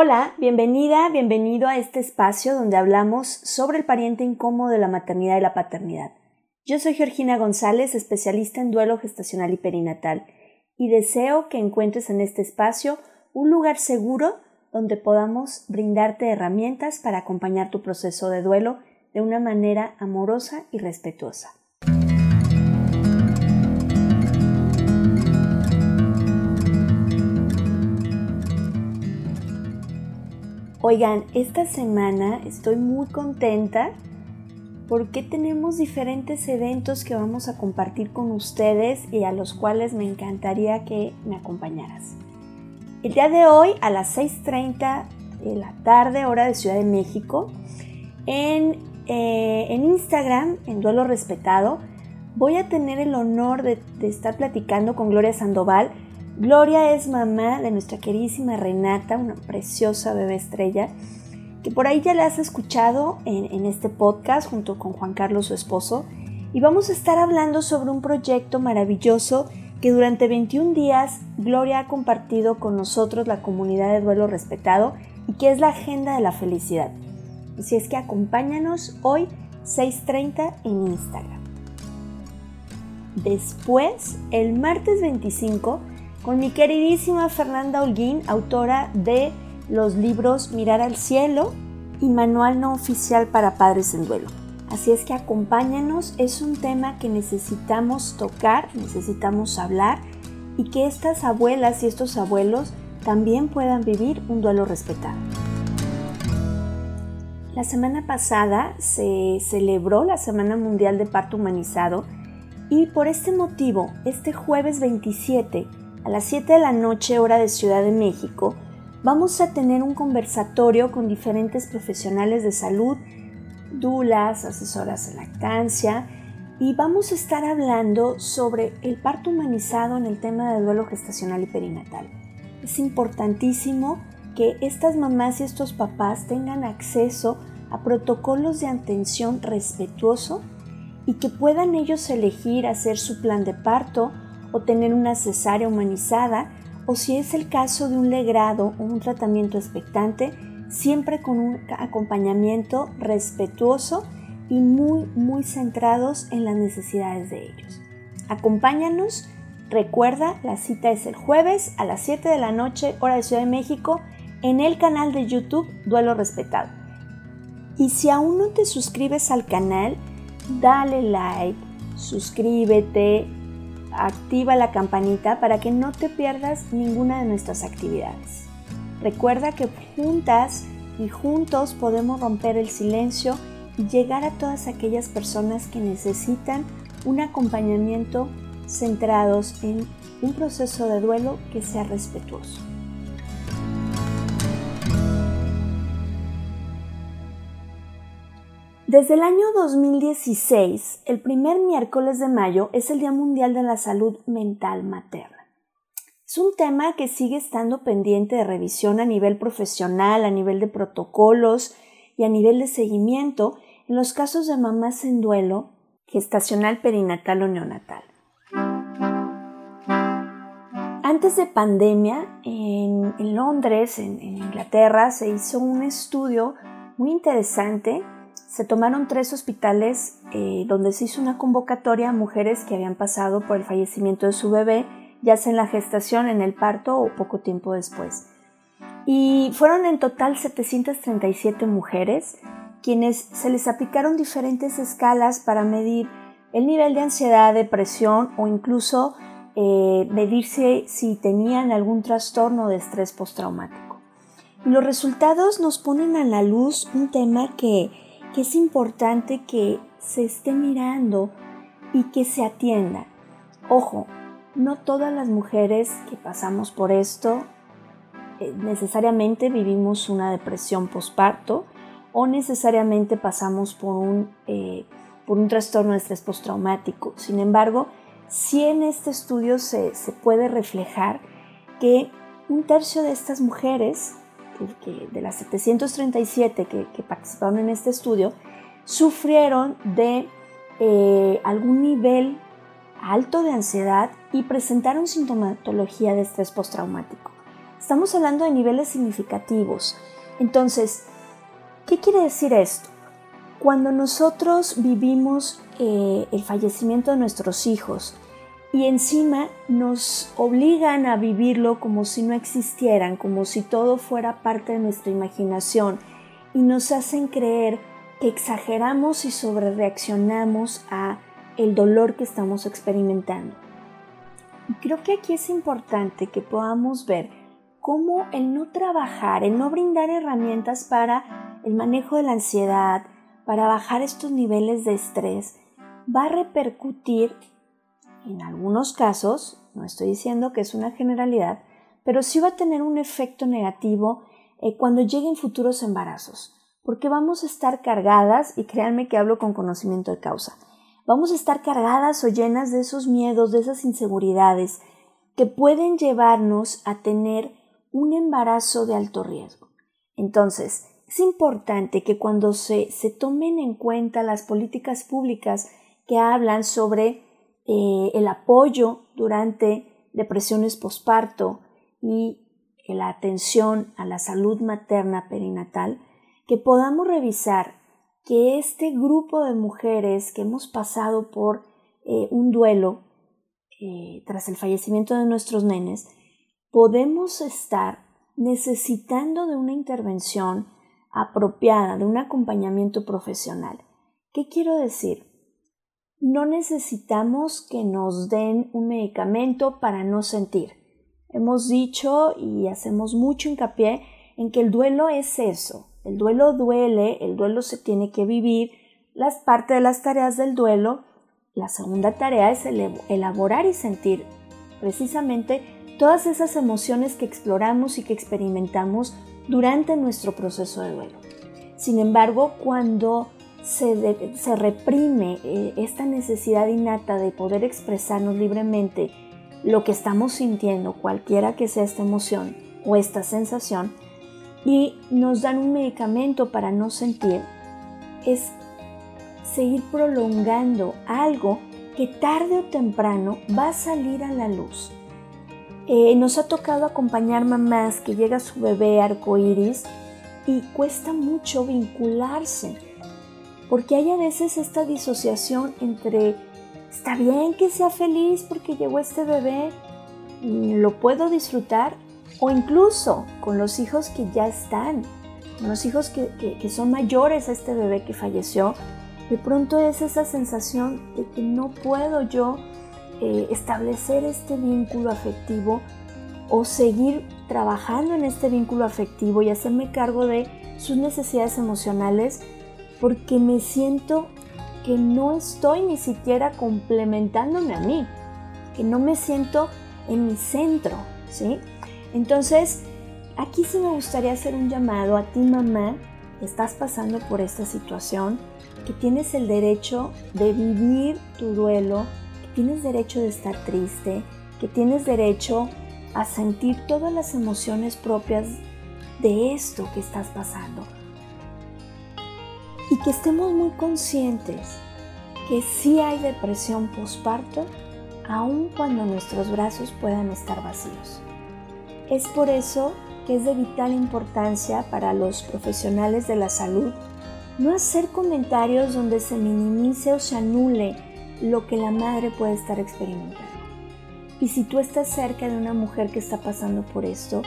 Hola, bienvenida, bienvenido a este espacio donde hablamos sobre el pariente incómodo de la maternidad y la paternidad. Yo soy Georgina González, especialista en duelo gestacional y perinatal, y deseo que encuentres en este espacio un lugar seguro donde podamos brindarte herramientas para acompañar tu proceso de duelo de una manera amorosa y respetuosa. Oigan, esta semana estoy muy contenta porque tenemos diferentes eventos que vamos a compartir con ustedes y a los cuales me encantaría que me acompañaras. El día de hoy a las 6.30 de la tarde, hora de Ciudad de México, en, eh, en Instagram, en Duelo Respetado, voy a tener el honor de, de estar platicando con Gloria Sandoval, Gloria es mamá de nuestra queridísima Renata, una preciosa bebé estrella, que por ahí ya la has escuchado en, en, este podcast junto con Juan Carlos, su esposo, y vamos a estar hablando sobre un proyecto maravilloso que durante 21 días Gloria ha compartido con nosotros la comunidad de duelo respetado y que es la Agenda de la Felicidad. Así es que acompáñanos hoy 6.30 en Instagram. Después, el martes 25, con mi queridísima Fernanda Holguín, autora de los libros Mirar al Cielo y Manual No Oficial para Padres en Duelo. Así es que acompáñanos, es un tema que necesitamos tocar, necesitamos hablar y que estas abuelas y estos abuelos también puedan vivir un duelo respetado. La semana pasada se celebró la Semana Mundial de Parto Humanizado y por este motivo, este jueves 27 a las 7 de la noche hora de Ciudad de México, vamos a tener un conversatorio con diferentes profesionales de salud, dulas, asesoras de lactancia, y vamos a estar hablando sobre el parto humanizado en el tema del duelo gestacional y perinatal. Es importantísimo que estas mamás y estos papás tengan acceso a protocolos de atención respetuoso y que puedan ellos elegir hacer su plan de parto o tener una cesárea humanizada o si es el caso de un legrado o un tratamiento expectante, siempre con un acompañamiento respetuoso y muy, muy centrados en las necesidades de ellos. Acompáñanos, recuerda, la cita es el jueves a las 7 de la noche, hora de Ciudad de México, en el canal de YouTube Duelo Respetado. Y si aún no te suscribes al canal, dale like, suscríbete, activa la campanita para que no te pierdas ninguna de nuestras actividades. Recuerda que juntas y juntos podemos romper el silencio y llegar a todas aquellas personas que necesitan un acompañamiento centrados en un proceso de duelo que sea respetuoso. Desde el año 2016, el primer miércoles de mayo es el Día Mundial de la Salud Mental Materna. Es un tema que sigue estando pendiente de revisión a nivel profesional, a nivel de protocolos, y a nivel de seguimiento en los casos de mamás en duelo, gestacional, perinatal o neonatal. Antes de pandemia, en, Londres, en, Inglaterra, se hizo un estudio muy interesante. Se tomaron tres hospitales eh, donde se hizo una convocatoria a mujeres que habían pasado por el fallecimiento de su bebé, ya sea en la gestación, en el parto o poco tiempo después. Y fueron en total 737 mujeres quienes se les aplicaron diferentes escalas para medir el nivel de ansiedad, depresión o incluso eh, medirse si tenían algún trastorno de estrés postraumático. Y los resultados nos ponen a la luz un tema que, que es importante que se esté mirando y que se atienda. Ojo, no todas las mujeres que pasamos por esto eh, necesariamente vivimos una depresión posparto o necesariamente pasamos por un, eh, por un trastorno de estrés postraumático. Sin embargo, si en este estudio se, puede reflejar que un tercio de estas mujeres, de las 737 que, participaron en este estudio, sufrieron de eh, algún nivel alto de ansiedad y presentaron sintomatología de estrés postraumático. Estamos hablando de niveles significativos. Entonces, ¿qué quiere decir esto? Cuando nosotros vivimos eh, el fallecimiento de nuestros hijos y encima nos obligan a vivirlo como si no existieran, como si todo fuera parte de nuestra imaginación y nos hacen creer que exageramos y sobrereaccionamos a el dolor que estamos experimentando. Y creo que aquí es importante que podamos ver cómo el no trabajar, el no brindar herramientas para el manejo de la ansiedad, para bajar estos niveles de estrés, va a repercutir en algunos casos, no estoy diciendo que es una generalidad, pero sí va a tener un efecto negativo eh, cuando lleguen futuros embarazos, porque vamos a estar cargadas, y créanme que hablo con conocimiento de causa, vamos a estar cargadas o llenas de esos miedos, de esas inseguridades que pueden llevarnos a tener un embarazo de alto riesgo. Entonces, es importante que cuando se, tomen en cuenta las políticas públicas que hablan sobre eh, el apoyo durante depresiones posparto y la atención a la salud materna perinatal, que podamos revisar que este grupo de mujeres que hemos pasado por eh, un duelo eh, tras el fallecimiento de nuestros nenes, podemos estar necesitando de una intervención apropiada, de un acompañamiento profesional. ¿Qué quiero decir? No necesitamos que nos den un medicamento para no sentir. Hemos dicho y hacemos mucho hincapié en que el duelo es eso. El duelo duele, el duelo se tiene que vivir. Las partes de las tareas del duelo, la segunda tarea es elaborar y sentir precisamente todas esas emociones que exploramos y que experimentamos durante nuestro proceso de duelo. Sin embargo, cuando se, reprime eh, esta necesidad innata de poder expresarnos libremente lo que estamos sintiendo, cualquiera que sea esta emoción o esta sensación, y nos dan un medicamento para no sentir, es seguir prolongando algo que tarde o temprano va a salir a la luz. Eh, nos ha tocado acompañar mamás que llega su bebé arcoíris y cuesta mucho vincularse, porque hay a veces esta disociación entre está bien que sea feliz porque llegó este bebé, lo puedo disfrutar, o incluso con los hijos que ya están, con los hijos que, son mayores a este bebé que falleció, de pronto es esa sensación de que no puedo yo eh, establecer este vínculo afectivo o seguir trabajando en este vínculo afectivo y hacerme cargo de sus necesidades emocionales porque me siento que no estoy ni siquiera complementándome a mí, que no me siento en mi centro, ¿sí? Entonces, aquí sí me gustaría hacer un llamado a ti mamá que estás pasando por esta situación, que tienes el derecho de vivir tu duelo, tienes derecho de estar triste, que tienes derecho a sentir todas las emociones propias de esto que estás pasando. Y que estemos muy conscientes que sí hay depresión postparto aun cuando nuestros brazos puedan estar vacíos. Es por eso que es de vital importancia para los profesionales de la salud no hacer comentarios donde se minimice o se anule lo que la madre puede estar experimentando. Y si tú estás cerca de una mujer que está pasando por esto,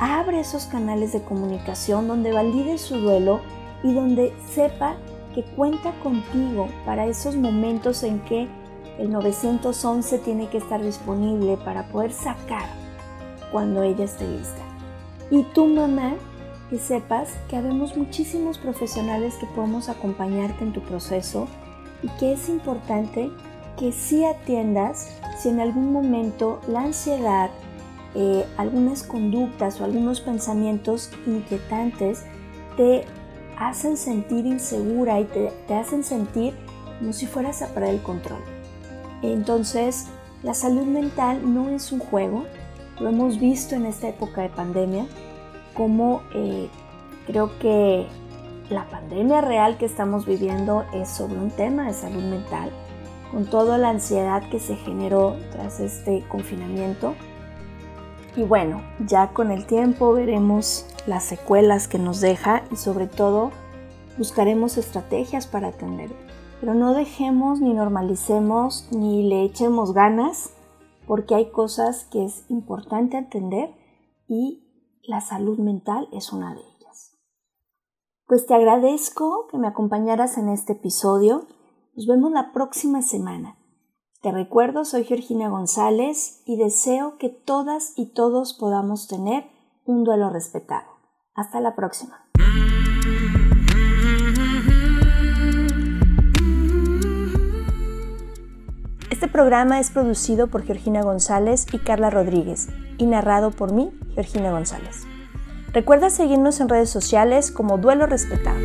abre esos canales de comunicación donde valide su duelo y donde sepa que cuenta contigo para esos momentos en que el 911 tiene que estar disponible para poder sacar cuando ella esté lista. Y tu mamá, que sepas que habemos muchísimos profesionales que podemos acompañarte en tu proceso y que es importante que sí atiendas si en algún momento la ansiedad, eh, algunas conductas o algunos pensamientos inquietantes te hacen sentir insegura y te, hacen sentir como si fueras a perder el control. Entonces, la salud mental no es un juego, lo hemos visto en esta época de pandemia, como eh, creo que la pandemia real que estamos viviendo es sobre un tema de salud mental, con toda la ansiedad que se generó tras este confinamiento. Y bueno, ya con el tiempo veremos las secuelas que nos deja y sobre todo buscaremos estrategias para atender pero no dejemos ni normalicemos ni le echemos ganas porque hay cosas que es importante atender y la salud mental es una de ellas. Pues te agradezco que me acompañaras en este episodio. Nos vemos la próxima semana. Te recuerdo, soy Georgina González y deseo que todas y todos podamos tener un duelo respetado. Hasta la próxima. Este programa es producido por Georgina González y Carla Rodríguez y narrado por mí, Georgina González. Recuerda seguirnos en redes sociales como Duelo Respetado.